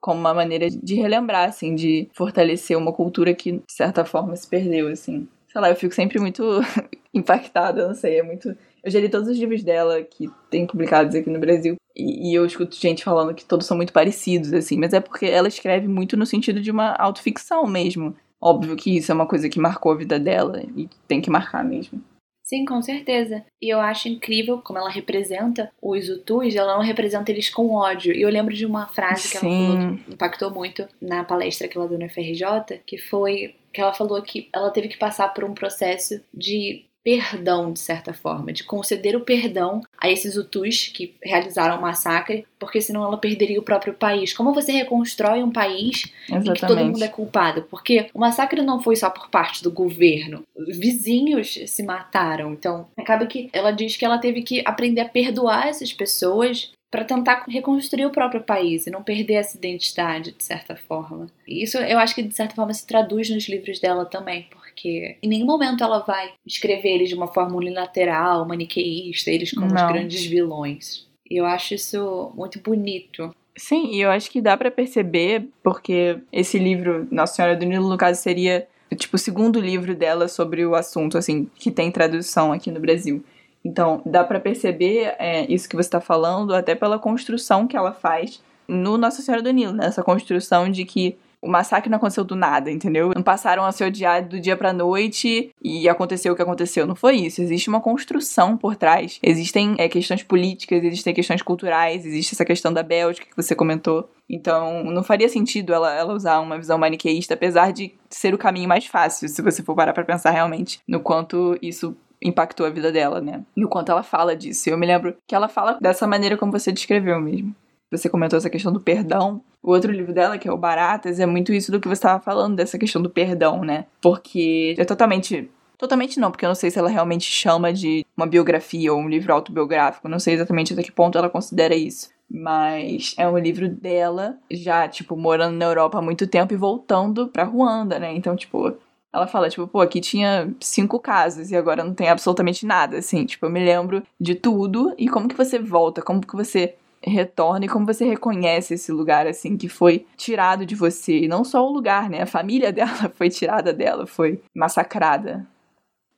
como uma maneira de relembrar, assim, de fortalecer uma cultura que, de certa forma, se perdeu, assim. Sei lá, eu fico sempre muito impactada, não sei, é muito... Eu já li todos os livros dela que tem publicados aqui no Brasil e, e eu escuto gente falando que todos são muito parecidos, assim, mas é porque ela escreve muito no sentido de uma autoficção mesmo. Óbvio que isso é uma coisa que marcou a vida dela e tem que marcar mesmo. Sim, com certeza. E eu acho incrível como ela representa os Hutus, ela não representa eles com ódio. E eu lembro de uma frase que Sim. ela falou que impactou muito na palestra que ela deu no FRJ, que foi que ela falou que ela teve que passar por um processo de perdão, de certa forma, de conceder o perdão a esses Hutus que realizaram o massacre, porque senão ela perderia o próprio país. Como você reconstrói um país Exatamente. em que todo mundo é culpado? Porque o massacre não foi só por parte do governo, os vizinhos se mataram. Então, acaba que ela diz que ela teve que aprender a perdoar essas pessoas para tentar reconstruir o próprio país e não perder essa identidade de certa forma. E isso eu acho que de certa forma se traduz nos livros dela também, porque em nenhum momento ela vai escrever eles de uma forma unilateral, maniqueísta, eles como não. os grandes vilões. E eu acho isso muito bonito. Sim, e eu acho que dá para perceber, porque esse livro, Nossa Senhora do Nilo, no caso, seria tipo o segundo livro dela sobre o assunto, assim, que tem tradução aqui no Brasil. Então, dá para perceber é, isso que você está falando até pela construção que ela faz no Nossa Senhora do Nilo, né? Essa construção de que o massacre não aconteceu do nada, entendeu? Não passaram a se odiar do dia pra noite e aconteceu o que aconteceu. Não foi isso. Existe uma construção por trás. Existem é, questões políticas, existem questões culturais, existe essa questão da Bélgica que você comentou. Então, não faria sentido ela, ela usar uma visão maniqueísta, apesar de ser o caminho mais fácil, se você for parar pra pensar realmente no quanto isso impactou a vida dela, né? E o quanto ela fala disso. Eu me lembro que ela fala dessa maneira como você descreveu mesmo. Você comentou essa questão do perdão. O outro livro dela, que é o Baratas, é muito isso do que você estava falando, dessa questão do perdão, né? Porque é totalmente Totalmente não, porque eu não sei se ela realmente chama de uma biografia ou um livro autobiográfico. Não sei exatamente até que ponto ela considera isso. Mas é um livro dela, já, tipo, morando na Europa há muito tempo e voltando pra Ruanda, né? Então, tipo, ela fala, tipo, pô, aqui tinha cinco casas e agora não tem absolutamente nada, assim. Tipo, eu me lembro de tudo e como que você volta, como que você retorna e como você reconhece esse lugar, assim, que foi tirado de você. E não só o lugar, né? A família dela foi tirada dela, foi massacrada.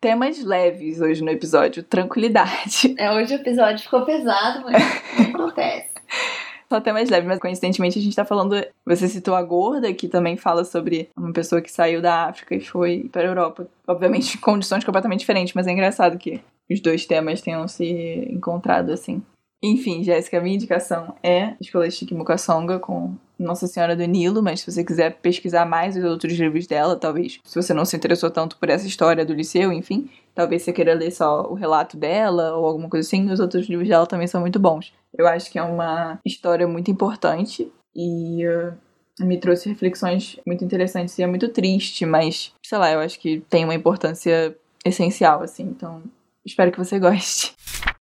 Temas leves hoje no episódio, tranquilidade. É, hoje o episódio ficou pesado, mas acontece só até mais leve, mas coincidentemente a gente tá falando. Você citou a Gorda, que também fala sobre uma pessoa que saiu da África e foi para a Europa. Obviamente condições completamente diferentes, mas é engraçado que os dois temas tenham se encontrado assim. Enfim, Jéssica, minha indicação é Escola Chique Mukasonga com Nossa Senhora do Nilo, mas se você quiser pesquisar mais os outros livros dela, talvez, se você não se interessou tanto por essa história do liceu, enfim, talvez você queira ler só o relato dela ou alguma coisa assim, os outros livros dela também são muito bons. Eu acho que é uma história muito importante e uh, me trouxe reflexões muito interessantes e é muito triste, mas sei lá, eu acho que tem uma importância essencial, assim, então espero que você goste.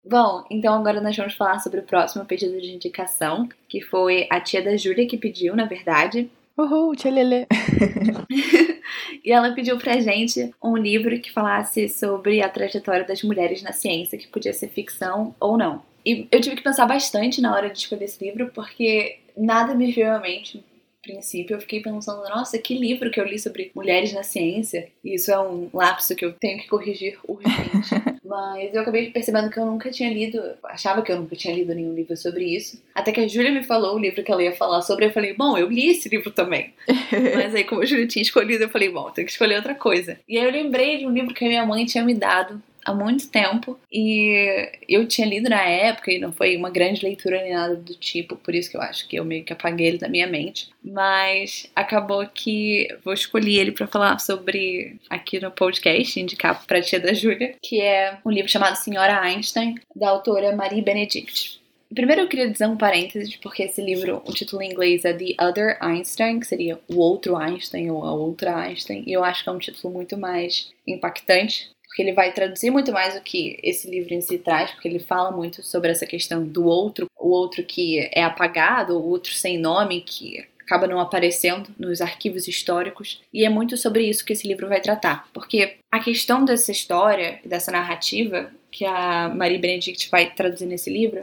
Bom, então agora nós vamos falar sobre o próximo pedido de indicação, que foi a tia da Júlia que pediu, na verdade. Uhul, tia Lelê. e ela pediu pra gente um livro que falasse sobre a trajetória das mulheres na ciência, que podia ser ficção ou não. E eu tive que pensar bastante na hora de escolher esse livro, porque nada me veio à mente princípio, eu fiquei pensando, nossa, que livro que eu li sobre mulheres na ciência. E isso é um lapso que eu tenho que corrigir urgente. Mas eu acabei percebendo que eu nunca tinha lido, achava que eu nunca tinha lido nenhum livro sobre isso. Até que a Júlia me falou o livro que ela ia falar sobre, eu falei, bom, eu li esse livro também. Mas aí, como a Júlia tinha escolhido, eu falei, bom, tenho que escolher outra coisa. E aí eu lembrei de um livro que a minha mãe tinha me dado há muito tempo e eu tinha lido na época e não foi uma grande leitura nem nada do tipo, por isso que eu acho que eu meio que apaguei ele da minha mente. Mas acabou que vou escolher ele para falar sobre aqui no podcast, indicar pra tia da Júlia, que é um livro chamado Senhora Einstein, da autora Marie Benedict. Primeiro eu queria dizer um parênteses, porque esse livro, o título em inglês é The Other Einstein, que seria o outro Einstein ou a outra Einstein, e eu acho que é um título muito mais impactante porque ele vai traduzir muito mais o que esse livro em si traz, porque ele fala muito sobre essa questão do outro, o outro que é apagado, o outro sem nome, que acaba não aparecendo nos arquivos históricos, e é muito sobre isso que esse livro vai tratar, porque a questão dessa história, dessa narrativa que a Marie Benedict vai traduzir nesse livro,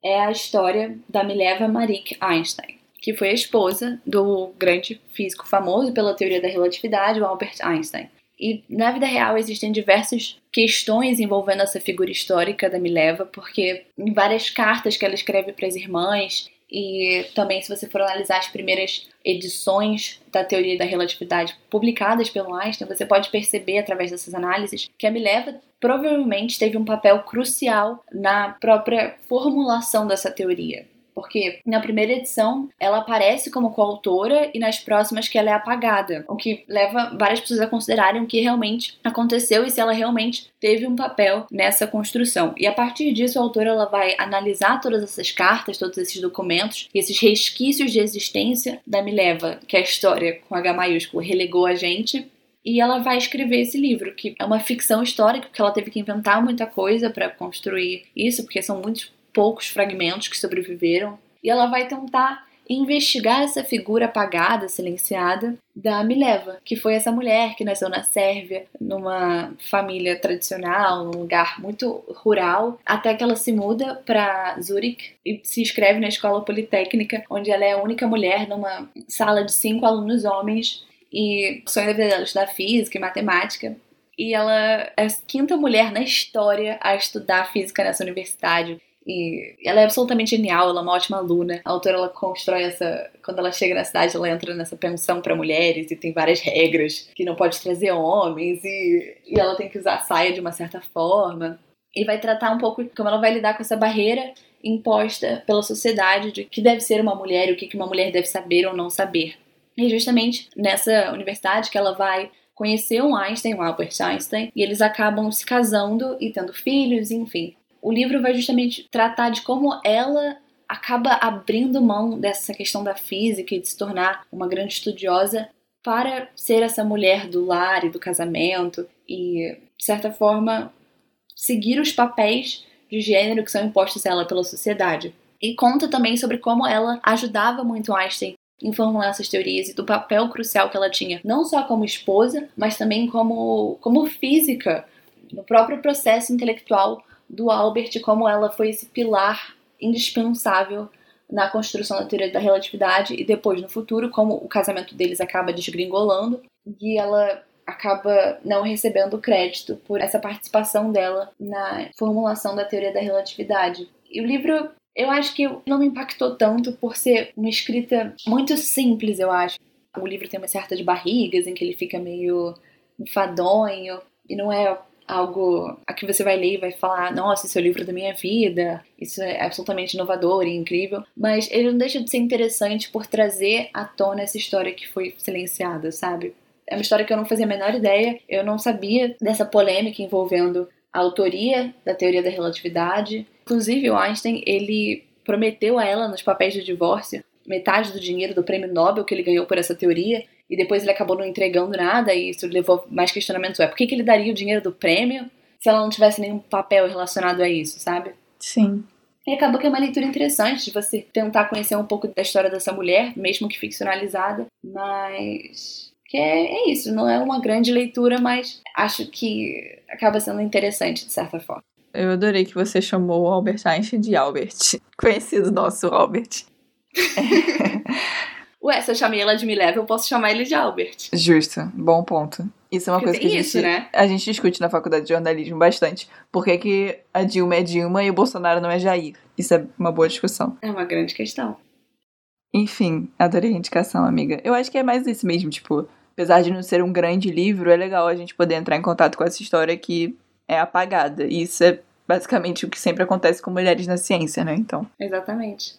é a história da Mileva Marie Einstein, que foi a esposa do grande físico famoso pela teoria da relatividade, Albert Einstein. E na vida real existem diversas questões envolvendo essa figura histórica da Mileva, porque em várias cartas que ela escreve para as irmãs, e também se você for analisar as primeiras edições da teoria da relatividade publicadas pelo Einstein, você pode perceber através dessas análises que a Mileva provavelmente teve um papel crucial na própria formulação dessa teoria. Porque na primeira edição ela aparece como coautora e nas próximas que ela é apagada, o que leva várias pessoas a considerarem o que realmente aconteceu e se ela realmente teve um papel nessa construção. E a partir disso a autora ela vai analisar todas essas cartas, todos esses documentos, esses resquícios de existência da Mileva, que a história com H maiúsculo relegou a gente e ela vai escrever esse livro, que é uma ficção histórica, porque ela teve que inventar muita coisa para construir isso, porque são muitos poucos fragmentos que sobreviveram. E ela vai tentar investigar essa figura apagada, silenciada da Mileva, que foi essa mulher que nasceu na Sérvia, numa família tradicional, num lugar muito rural, até que ela se muda para Zurich e se inscreve na escola politécnica, onde ela é a única mulher numa sala de cinco alunos homens e o sonho da vida dela é estudar física e matemática. E ela é a quinta mulher na história a estudar física nessa universidade. E ela é absolutamente genial, ela é uma ótima aluna. A autora ela constrói essa. Quando ela chega na cidade, ela entra nessa pensão para mulheres e tem várias regras que não pode trazer homens e, e ela tem que usar saia de uma certa forma. E vai tratar um pouco como ela vai lidar com essa barreira imposta pela sociedade de que deve ser uma mulher e o que uma mulher deve saber ou não saber. E justamente nessa universidade que ela vai conhecer um Einstein, um Albert Einstein, e eles acabam se casando e tendo filhos, enfim o livro vai justamente tratar de como ela acaba abrindo mão dessa questão da física e de se tornar uma grande estudiosa para ser essa mulher do lar e do casamento e, de certa forma, seguir os papéis de gênero que são impostos a ela pela sociedade. E conta também sobre como ela ajudava muito Einstein em formular essas teorias e do papel crucial que ela tinha, não só como esposa, mas também como, como física, no próprio processo intelectual do Albert, como ela foi esse pilar indispensável na construção da teoria da relatividade e depois no futuro, como o casamento deles acaba desgringolando e ela acaba não recebendo crédito por essa participação dela na formulação da teoria da relatividade. E o livro, eu acho que não me impactou tanto por ser uma escrita muito simples, eu acho. O livro tem uma certa de barrigas em que ele fica meio enfadonho e não é algo a que você vai ler e vai falar, nossa, esse é o livro da minha vida, isso é absolutamente inovador e incrível, mas ele não deixa de ser interessante por trazer à tona essa história que foi silenciada, sabe? É uma história que eu não fazia a menor ideia, eu não sabia dessa polêmica envolvendo a autoria da teoria da relatividade. Inclusive, o Einstein, ele prometeu a ela nos papéis de divórcio metade do dinheiro do prêmio Nobel que ele ganhou por essa teoria, e depois ele acabou não entregando nada, e isso levou mais questionamentos. É, por que, que ele daria o dinheiro do prêmio se ela não tivesse nenhum papel relacionado a isso, sabe? Sim. E acabou que é uma leitura interessante de você tentar conhecer um pouco da história dessa mulher, mesmo que ficcionalizada, mas que é, é, isso, não é uma grande leitura, mas acho que acaba sendo interessante de certa forma. Eu adorei que você chamou o Albert Einstein de Albert, conhecido nosso Albert. Ué, se eu chamei ela de Mileva, eu posso chamar ele de Albert. Justo, bom ponto. Isso é uma coisa que a gente, isso, né? a gente discute na faculdade de jornalismo bastante. Por que, que a Dilma é Dilma e o Bolsonaro não é Jair? Isso é uma boa discussão. É uma grande questão. Enfim, adorei a indicação, amiga. Eu acho que é mais isso mesmo, tipo, apesar de não ser um grande livro, é legal a gente poder entrar em contato com essa história que é apagada. E isso é basicamente o que sempre acontece com mulheres na ciência, né? Então. Exatamente.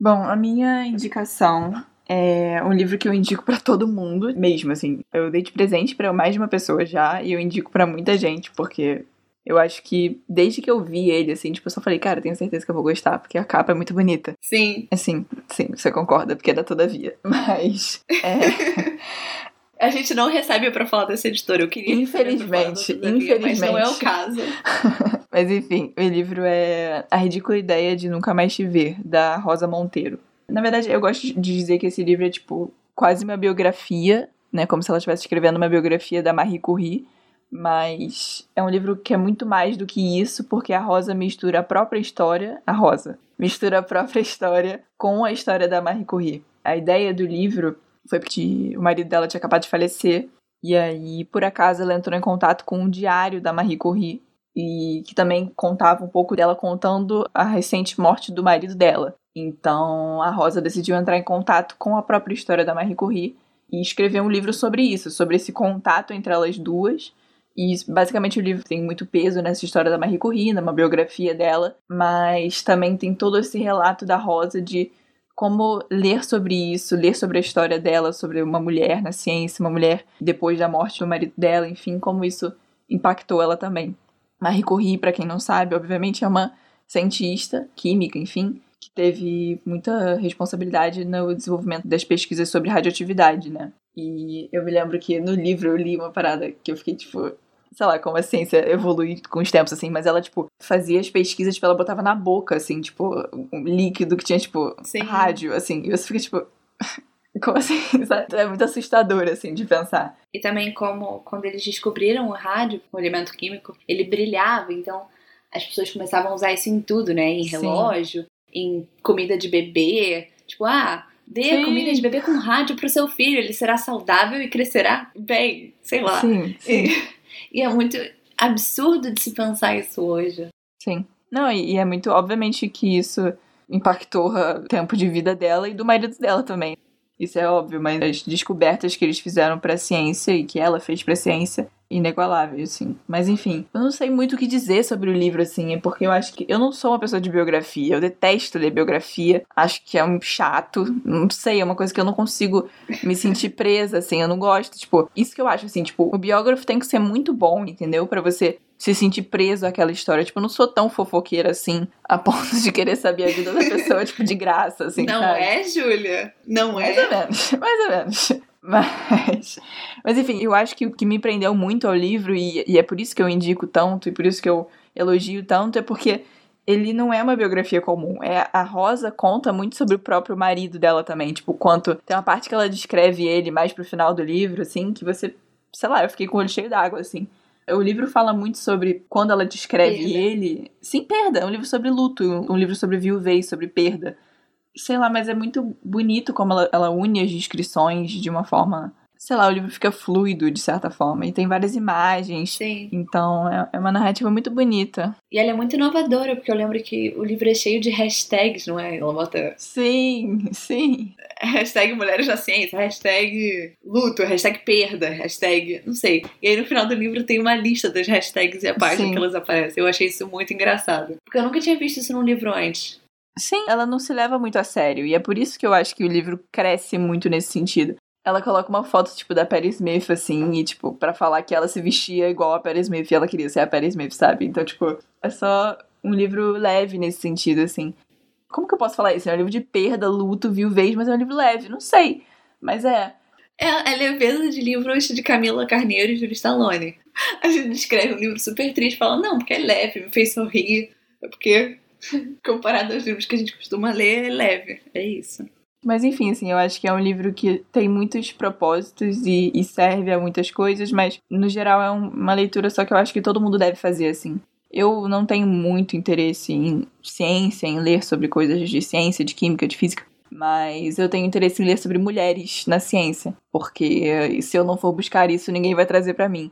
Bom, a minha indicação é um livro que eu indico para todo mundo, mesmo assim. Eu dei de presente para mais de uma pessoa já e eu indico para muita gente, porque eu acho que desde que eu vi ele, assim, tipo, eu só falei, cara, tenho certeza que eu vou gostar, porque a capa é muito bonita. Sim. Assim, sim, você concorda, porque é da Todavia. Mas. É... A gente não recebe para falar dessa editora, eu queria. Infelizmente, infelizmente. Mas não é o caso. mas enfim, o livro é A Ridícula Ideia de Nunca Mais Te Ver, da Rosa Monteiro. Na verdade, eu gosto de dizer que esse livro é, tipo, quase uma biografia, né? Como se ela estivesse escrevendo uma biografia da Marie Curie. Mas é um livro que é muito mais do que isso, porque a Rosa mistura a própria história, a Rosa, mistura a própria história com a história da Marie Curie. A ideia do livro foi porque o marido dela tinha acabado de falecer, e aí, por acaso, ela entrou em contato com um diário da Marie Curie, e que também contava um pouco dela contando a recente morte do marido dela. Então a Rosa decidiu entrar em contato com a própria história da Marie Curie e escrever um livro sobre isso, sobre esse contato entre elas duas. E basicamente o livro tem muito peso nessa história da Marie Curie, numa biografia dela, mas também tem todo esse relato da Rosa de como ler sobre isso, ler sobre a história dela, sobre uma mulher na ciência, uma mulher depois da morte do marido dela, enfim, como isso impactou ela também. Marie Curie, para quem não sabe, obviamente é uma cientista química, enfim, que teve muita responsabilidade no desenvolvimento das pesquisas sobre radioatividade, né? E eu me lembro que no livro eu li uma parada que eu fiquei tipo, sei lá, como a ciência evolui com os tempos, assim, mas ela, tipo, fazia as pesquisas, tipo, ela botava na boca, assim, tipo, um líquido que tinha, tipo, Sim. rádio, assim, e você fica, tipo. Como assim? É muito assustador, assim, de pensar. E também como quando eles descobriram o rádio, o elemento químico, ele brilhava, então as pessoas começavam a usar isso em tudo, né? Em relógio, Sim. em comida de bebê. Tipo, ah, dê sim. comida de bebê com rádio pro seu filho, ele será saudável e crescerá bem, sei lá. Sim, sim. E, e é muito absurdo de se pensar isso hoje. Sim. Não, e, e é muito, obviamente, que isso impactou o tempo de vida dela e do marido dela também. Isso é óbvio, mas as descobertas que eles fizeram para a ciência e que ela fez para a ciência inegualável, assim. Mas enfim, eu não sei muito o que dizer sobre o livro, assim, é porque eu acho que eu não sou uma pessoa de biografia, eu detesto ler biografia, acho que é um chato, não sei, é uma coisa que eu não consigo me sentir presa, assim, eu não gosto, tipo, isso que eu acho, assim, tipo, o biógrafo tem que ser muito bom, entendeu? para você se sentir preso àquela história. Tipo, eu não sou tão fofoqueira assim, a ponto de querer saber a vida da pessoa, tipo, de graça, assim. Não sabe? é, Júlia? Não é? Mais ou menos, mais ou menos. Mas, mas enfim, eu acho que o que me prendeu muito ao livro, e, e é por isso que eu indico tanto, e por isso que eu elogio tanto, é porque ele não é uma biografia comum. É a Rosa conta muito sobre o próprio marido dela também, tipo, quanto tem uma parte que ela descreve ele mais pro final do livro, assim, que você, sei lá, eu fiquei com o olho cheio d'água, assim. O livro fala muito sobre quando ela descreve perda. ele. Sim, perda. É um livro sobre luto, um livro sobre viuvez, sobre perda sei lá, mas é muito bonito como ela, ela une as descrições de uma forma sei lá, o livro fica fluido de certa forma. E tem várias imagens. Sim. Então é, é, uma narrativa muito bonita. E ela é muito inovadora, porque eu lembro que o livro é cheio de hashtags, não é? Ela bota. Sim, sim. Hashtag mulheres na ciência, hashtag luto, hashtag perda, hashtag. não sei. E aí no final do livro tem uma lista das hashtags e a página sim. que elas aparecem. Eu achei isso muito engraçado. Porque eu nunca tinha visto isso num livro antes. Sim, ela não se leva muito a sério. E é por isso que eu acho que o livro cresce muito nesse sentido. Ela coloca uma foto, tipo, da Perry Smith, assim, e, tipo, para falar que ela se vestia igual a Perry Smith e ela queria ser a Perry Smith, sabe? Então, tipo, é só um livro leve nesse sentido, assim. Como que eu posso falar isso? É um livro de perda, luto, viuvez, mas é um livro leve. Não sei. Mas é. É, é leveza de livros de Camila Carneiro e Júlia Stallone. A gente escreve um livro super triste e fala, não, porque é leve, me fez sorrir. É porque comparado aos livros que a gente costuma ler, é leve. É isso. Mas enfim, assim, eu acho que é um livro que tem muitos propósitos e, e serve a muitas coisas, mas no geral é um, uma leitura só que eu acho que todo mundo deve fazer, assim. Eu não tenho muito interesse em ciência, em ler sobre coisas de ciência, de química, de física, mas eu tenho interesse em ler sobre mulheres na ciência, porque se eu não for buscar isso, ninguém vai trazer para mim.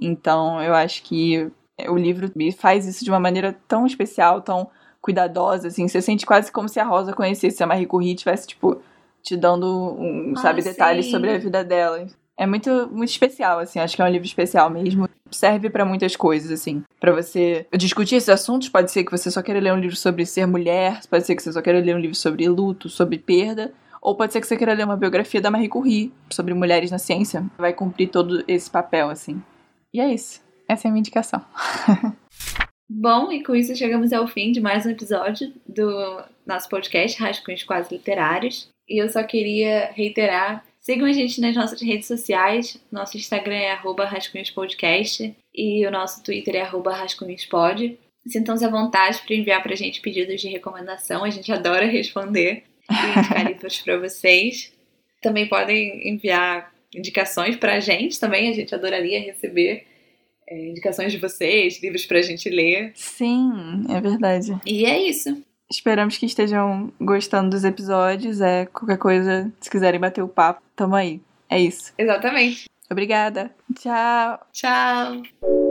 Então, eu acho que o livro me faz isso de uma maneira tão especial, tão cuidadosa, assim. Você sente quase como se a Rosa conhecesse a Marie Curie tivesse, tipo, te dando, um, ah, sabe, detalhes sobre a vida dela. É muito, muito especial, assim. Acho que é um livro especial mesmo. Serve para muitas coisas, assim. para você discutir esses assuntos. Pode ser que você só queira ler um livro sobre ser mulher. Pode ser que você só queira ler um livro sobre luto, sobre perda. Ou pode ser que você queira ler uma biografia da Marie Curie sobre mulheres na ciência. Vai cumprir todo esse papel, assim. E é isso. Essa é a minha indicação. Bom, e com isso chegamos ao fim de mais um episódio do nosso podcast Rascunhos Quase Literários. E eu só queria reiterar, sigam a gente nas nossas redes sociais. Nosso Instagram é rascunhospodcast e o nosso Twitter é rascunhospod. Sintam-se à vontade para enviar para a gente pedidos de recomendação, a gente adora responder e indicar livros para vocês. Também podem enviar indicações para a gente também, a gente adoraria receber é, indicações de vocês, livros pra gente ler. Sim, é verdade. E é isso. Esperamos que estejam gostando dos episódios. É qualquer coisa, se quiserem bater o papo, tamo aí. É isso. Exatamente. Obrigada. Tchau. Tchau.